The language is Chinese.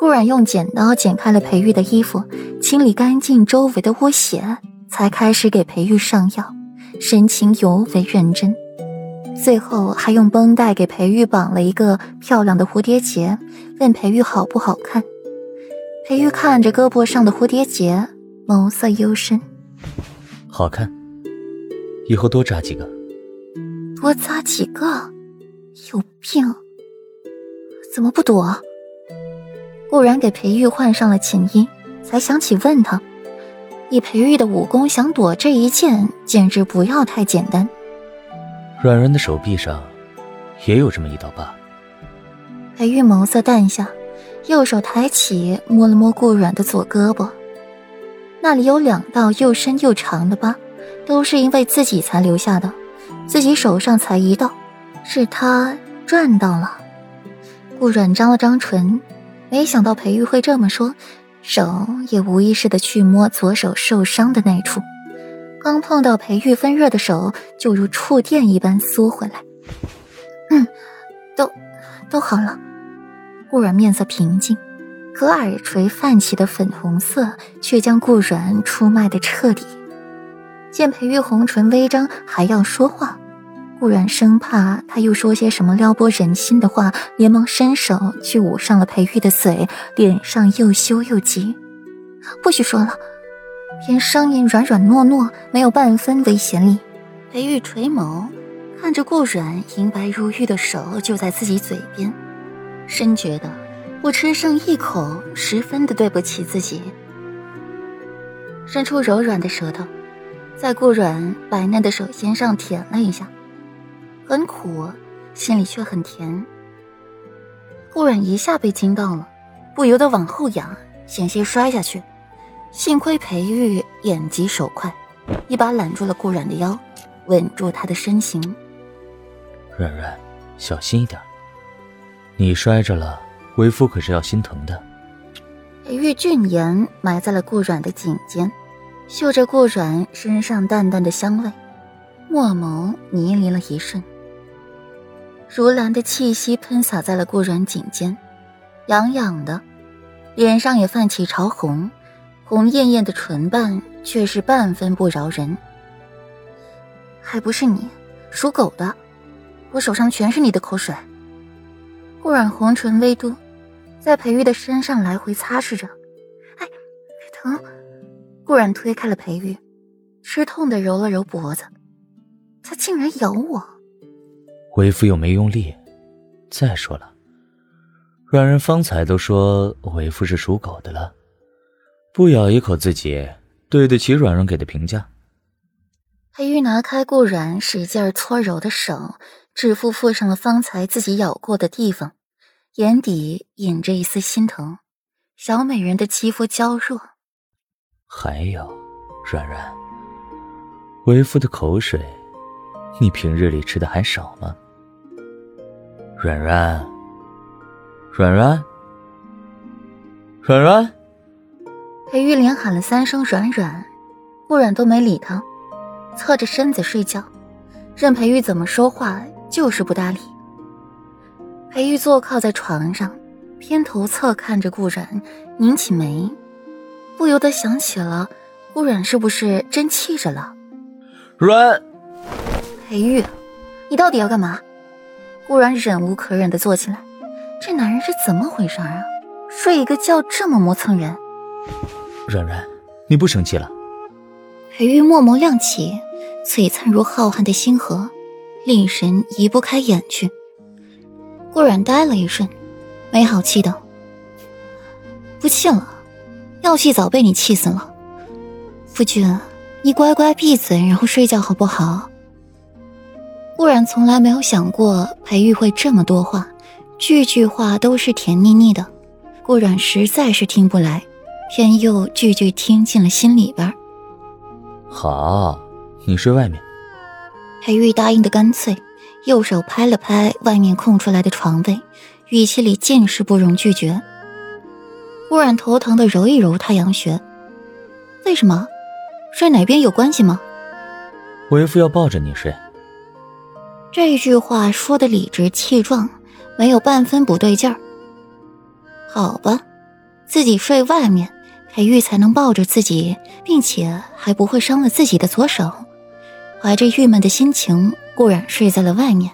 顾然用剪刀剪开了裴玉的衣服，清理干净周围的污血，才开始给裴玉上药，神情尤为认真。最后还用绷带给裴玉绑了一个漂亮的蝴蝶结，问裴玉好不好看。裴玉看着胳膊上的蝴蝶结，眸色幽深，好看。以后多扎几个。多扎几个？有病！怎么不躲？顾然给裴玉换上了琴音，才想起问他。以裴玉的武功，想躲这一剑，简直不要太简单。软软的手臂上，也有这么一道疤。裴玉眸色淡下，右手抬起，摸了摸顾软的左胳膊，那里有两道又深又长的疤，都是因为自己才留下的，自己手上才一道，是他赚到了。顾软张了张唇，没想到裴玉会这么说，手也无意识的去摸左手受伤的那处。刚碰到裴玉温热的手，就如触电一般缩回来。嗯，都都好了。顾软面色平静，可耳垂泛起的粉红色却将顾软出卖的彻底。见裴玉红唇微张，还要说话，顾软生怕他又说些什么撩拨人心的话，连忙伸手去捂上了裴玉的嘴，脸上又羞又急。不许说了。偏声音软软糯糯，没有半分危险力。裴玉垂眸，看着顾软银白如玉的手就在自己嘴边，深觉得不吃剩一口，十分的对不起自己。伸出柔软的舌头，在顾软白嫩的手心上舔了一下，很苦，心里却很甜。顾软一下被惊到了，不由得往后仰，险些摔下去。幸亏裴玉眼疾手快，一把揽住了顾软的腰，稳住他的身形。软软，小心一点，你摔着了，为夫可是要心疼的。裴玉俊颜埋在了顾软的颈间，嗅着顾软身上淡淡的香味，墨眸迷离了一瞬。如兰的气息喷洒在了顾软颈间，痒痒的，脸上也泛起潮红。红艳艳的唇瓣却是半分不饶人，还不是你，属狗的，我手上全是你的口水。顾软红唇微嘟，在裴玉的身上来回擦拭着，哎，疼！顾软推开了裴玉，吃痛的揉了揉脖子，他竟然咬我。为夫又没用力。再说了，软人方才都说为夫是属狗的了。不咬一口，自己对得起软软给的评价。裴玉拿开顾软使劲搓揉的手，指腹附上了方才自己咬过的地方，眼底隐着一丝心疼。小美人的肌肤娇弱。还有，软软，为夫的口水，你平日里吃的还少吗？软软，软软，软软。裴玉连喊了三声“软软”，顾软都没理他，侧着身子睡觉，任裴玉怎么说话，就是不搭理。裴玉坐靠在床上，偏头侧看着顾软，拧起眉，不由得想起了顾软是不是真气着了？软，裴玉，你到底要干嘛？顾然忍无可忍的坐起来，这男人是怎么回事啊？睡一个觉这么磨蹭人。软软，你不生气了？裴玉默默亮起，璀璨如浩瀚的星河，令神移不开眼去。顾然呆了一瞬，没好气道：“不气了，要气早被你气死了。夫君，你乖乖闭嘴，然后睡觉好不好？”顾然从来没有想过裴玉会这么多话，句句话都是甜腻腻的，顾然实在是听不来。偏又句句听进了心里边好，你睡外面。裴玉答应的干脆，右手拍了拍外面空出来的床位，语气里尽是不容拒绝。顾然头疼的揉一揉太阳穴，为什么？睡哪边有关系吗？为夫要抱着你睡。这句话说的理直气壮，没有半分不对劲儿。好吧。自己睡外面，裴玉才能抱着自己，并且还不会伤了自己的左手。怀着郁闷的心情，顾然睡在了外面。